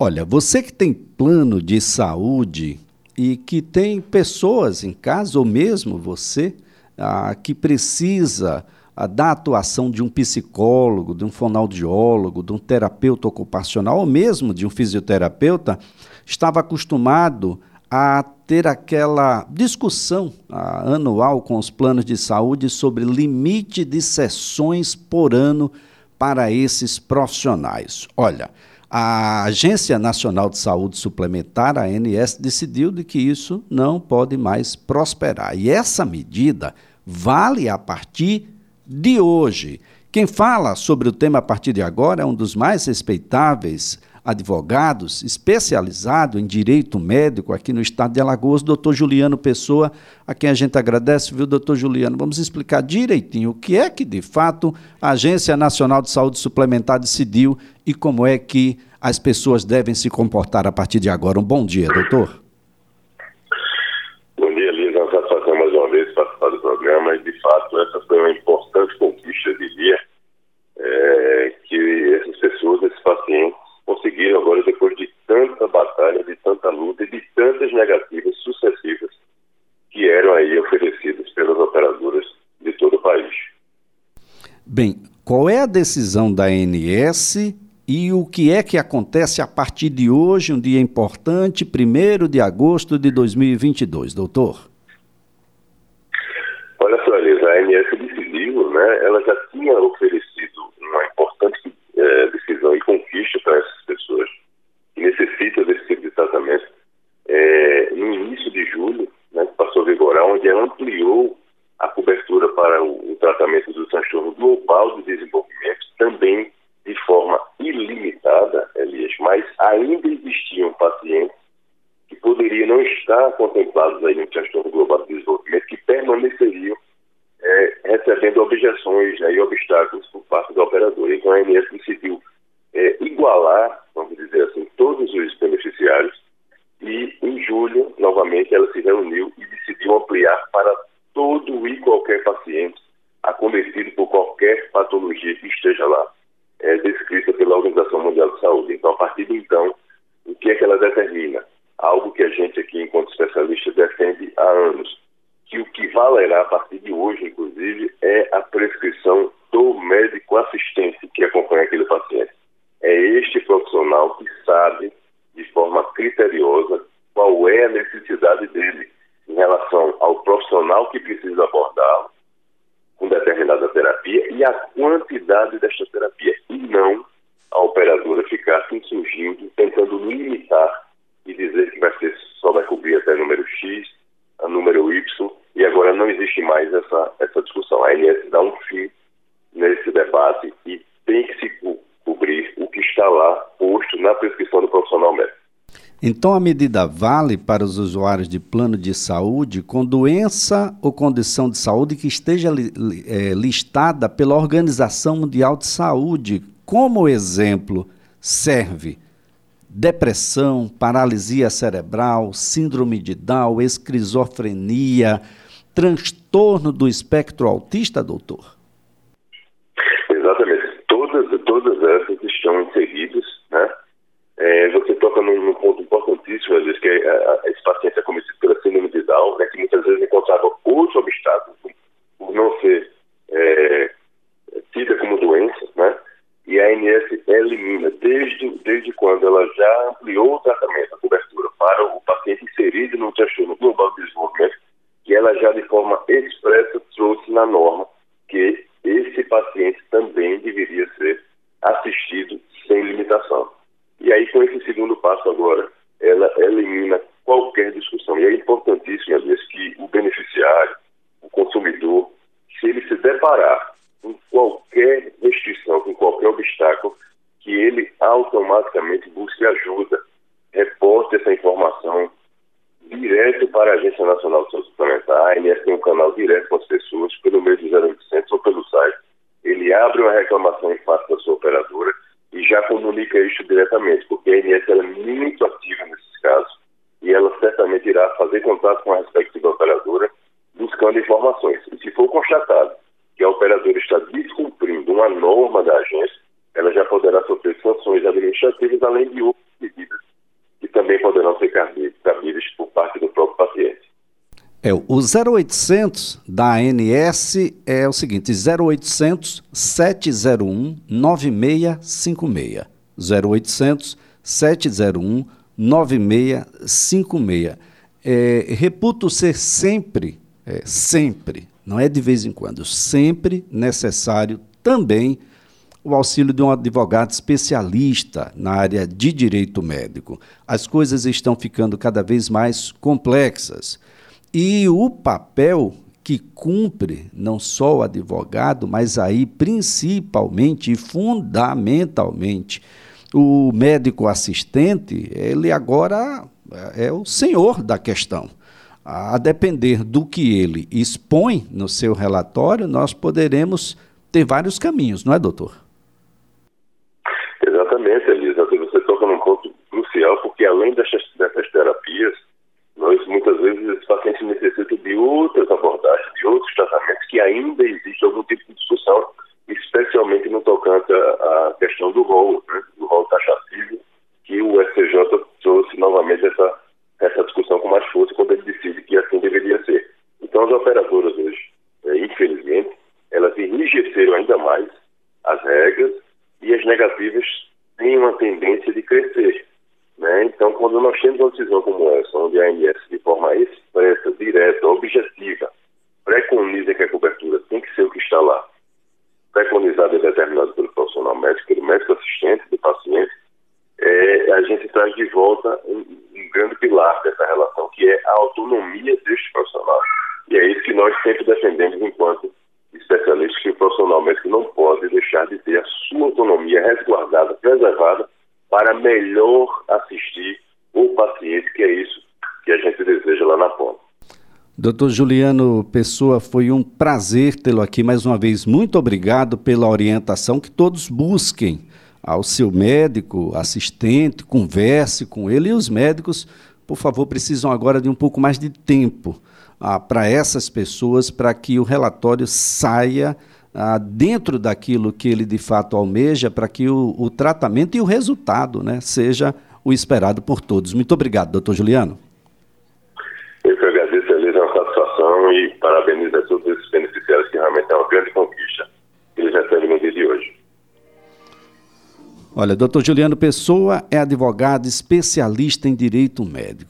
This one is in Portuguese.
Olha, você que tem plano de saúde e que tem pessoas em casa, ou mesmo você, ah, que precisa ah, da atuação de um psicólogo, de um fonoaudiólogo, de um terapeuta ocupacional, ou mesmo de um fisioterapeuta, estava acostumado a ter aquela discussão ah, anual com os planos de saúde sobre limite de sessões por ano para esses profissionais. Olha, a Agência Nacional de Saúde Suplementar, a ANS, decidiu de que isso não pode mais prosperar. E essa medida vale a partir de hoje. Quem fala sobre o tema a partir de agora é um dos mais respeitáveis advogados, especializado em direito médico aqui no estado de Alagoas, doutor Juliano Pessoa, a quem a gente agradece, viu, doutor Juliano? Vamos explicar direitinho o que é que, de fato, a Agência Nacional de Saúde Suplementar decidiu e como é que as pessoas devem se comportar a partir de agora. Um bom dia, doutor. Bom dia, Lisa. Uma satisfação mais uma vez participar do programa e, de fato, essa foi uma importante conquista de dia é, que essas pessoas, esses pacientes, conseguiram agora, depois de tanta batalha, de tanta luta e de tantas negativas sucessivas que eram aí oferecidas pelas operadoras de todo o país. Bem, qual é a decisão da ANS e o que é que acontece a partir de hoje, um dia importante, 1 de agosto de 2022, doutor? Olha só, Elisa, a ANS decidiu, né, ela já tinha oferecido uma importante é, decisão e conquista para essas pessoas que necessitam desse tipo de tratamento é, no início de julho, né, que passou a vigorar, onde ela ampliou a cobertura para o, o tratamento do transtorno global do desenvolvimento, também de forma ilimitada, Elias, mas ainda existiam pacientes que poderiam não estar contemplados aí no transtorno global do desenvolvimento, que permaneceriam é, recebendo objeções né, e obstáculos por parte do operador. Então a ANS decidiu é, igualar, vamos dizer assim, todos os beneficiários e em julho, novamente, ela se reuniu e decidiu ampliar para todo e qualquer paciente acometido por qualquer patologia que esteja lá, é, descrita pela Organização Mundial de Saúde. Então, a partir de então, o que é que ela determina? Algo que a gente aqui, enquanto especialista, defende há anos que o que valerá a partir de hoje, inclusive, é a prescrição do médico assistente que acompanha aquele paciente. É este profissional que sabe, de forma criteriosa, qual é a necessidade dele em relação ao profissional que precisa abordá-lo com determinada terapia e a quantidade desta terapia, e não a operadora ficar se insurgindo, tentando limitar e dizer que vai ser, só vai cobrir até número X, a número Y, e agora não existe mais essa, essa discussão. A ANS dá um fim nesse debate e tem que se co cobrir o que está lá posto na prescrição do profissional médico. Então a medida vale para os usuários de plano de saúde com doença ou condição de saúde que esteja é, listada pela Organização Mundial de Saúde. Como exemplo, serve depressão, paralisia cerebral, síndrome de Down, esquizofrenia, transtorno do espectro autista, doutor? Exatamente. Todas, todas essas estão inseridas, né? É, você toca num, num, ponto importantíssimo, às vezes, que é, a, esse paciente é cometido pela síndrome de Down, né, que muitas vezes encontrava outros obstáculos por não ser é, tida como doença, né? E a ANS elimina, desde, desde quando ela já ampliou o tratamento, a cobertura para o paciente inserido no transtorno global de desenvolvimento, que ela já de forma expressa trouxe na norma que esse paciente também deveria ser assistido sem limitação. Passo agora, ela elimina qualquer discussão. E é importantíssimo, às vezes, que o beneficiário, o consumidor, se ele se deparar com qualquer restrição, com qualquer obstáculo, que ele automaticamente busque ajuda, reporte essa informação direto para a Agência Nacional de Saúde Suplementar. A ANS tem um canal direto com as pessoas, pelo meio do 0800 ou pelo site. Ele abre uma reclamação em face queixo diretamente, porque a ANS é muito ativa nesses casos e ela certamente irá fazer contato com a respectiva operadora buscando informações. E se for constatado que a operadora está descumprindo uma norma da agência, ela já poderá sofrer sanções administrativas, além de outras medidas que também poderão ser cabidas por parte do próprio paciente. É, o 0800 da ANS é o seguinte, 0800 701 9656. 0800 701 9656. É, reputo ser sempre, é, sempre, não é de vez em quando, sempre necessário também o auxílio de um advogado especialista na área de direito médico. As coisas estão ficando cada vez mais complexas. E o papel que cumpre não só o advogado, mas aí principalmente e fundamentalmente o médico assistente, ele agora é o senhor da questão. A depender do que ele expõe no seu relatório, nós poderemos ter vários caminhos, não é, doutor? Exatamente, Elisa. Você toca num ponto crucial, porque além dessas, dessas terapias, nós muitas vezes os pacientes necessitam de outras abordagens, de outros tratamentos que ainda existe algum tipo de discussão, especialmente no tocante à questão do rol, né, do rol taxativo, que o SCJ trouxe novamente essa, essa discussão com mais força quando ele decide que assim deveria ser. Então, as operadoras hoje, é, infelizmente, elas enrijeceram ainda mais as regras e as negativas têm uma tendência de crescer. Né? Então, quando nós temos uma decisão como essa, onde a ANS, de forma expressa, direta, objetiva, preconiza que a cobertura tem que ser o que está lá, preconizado e determinado pelo profissional médico, pelo médico assistente do paciente, é, a gente traz de volta um, um, grande pilar dessa relação, que é a autonomia deste profissional. E é isso que nós sempre defendemos enquanto especialistas, o profissional médico não pode deixar de ter a sua autonomia resguardada, preservada, para melhor assistir o paciente, que é isso que a gente deseja lá na ponta. Doutor Juliano Pessoa, foi um prazer tê-lo aqui mais uma vez. Muito obrigado pela orientação que todos busquem ao seu médico, assistente, converse com ele e os médicos, por favor, precisam agora de um pouco mais de tempo ah, para essas pessoas, para que o relatório saia ah, dentro daquilo que ele de fato almeja, para que o, o, tratamento e o resultado né, seja o esperado por todos. Muito obrigado, doutor Juliano. Eu que agradeço, Elisa, uma satisfação e parabenizo a todos esses beneficiários, que realmente é uma grande conquista que eles recebem no dia de hoje. Olha, doutor Juliano Pessoa é advogado especialista em direito médico.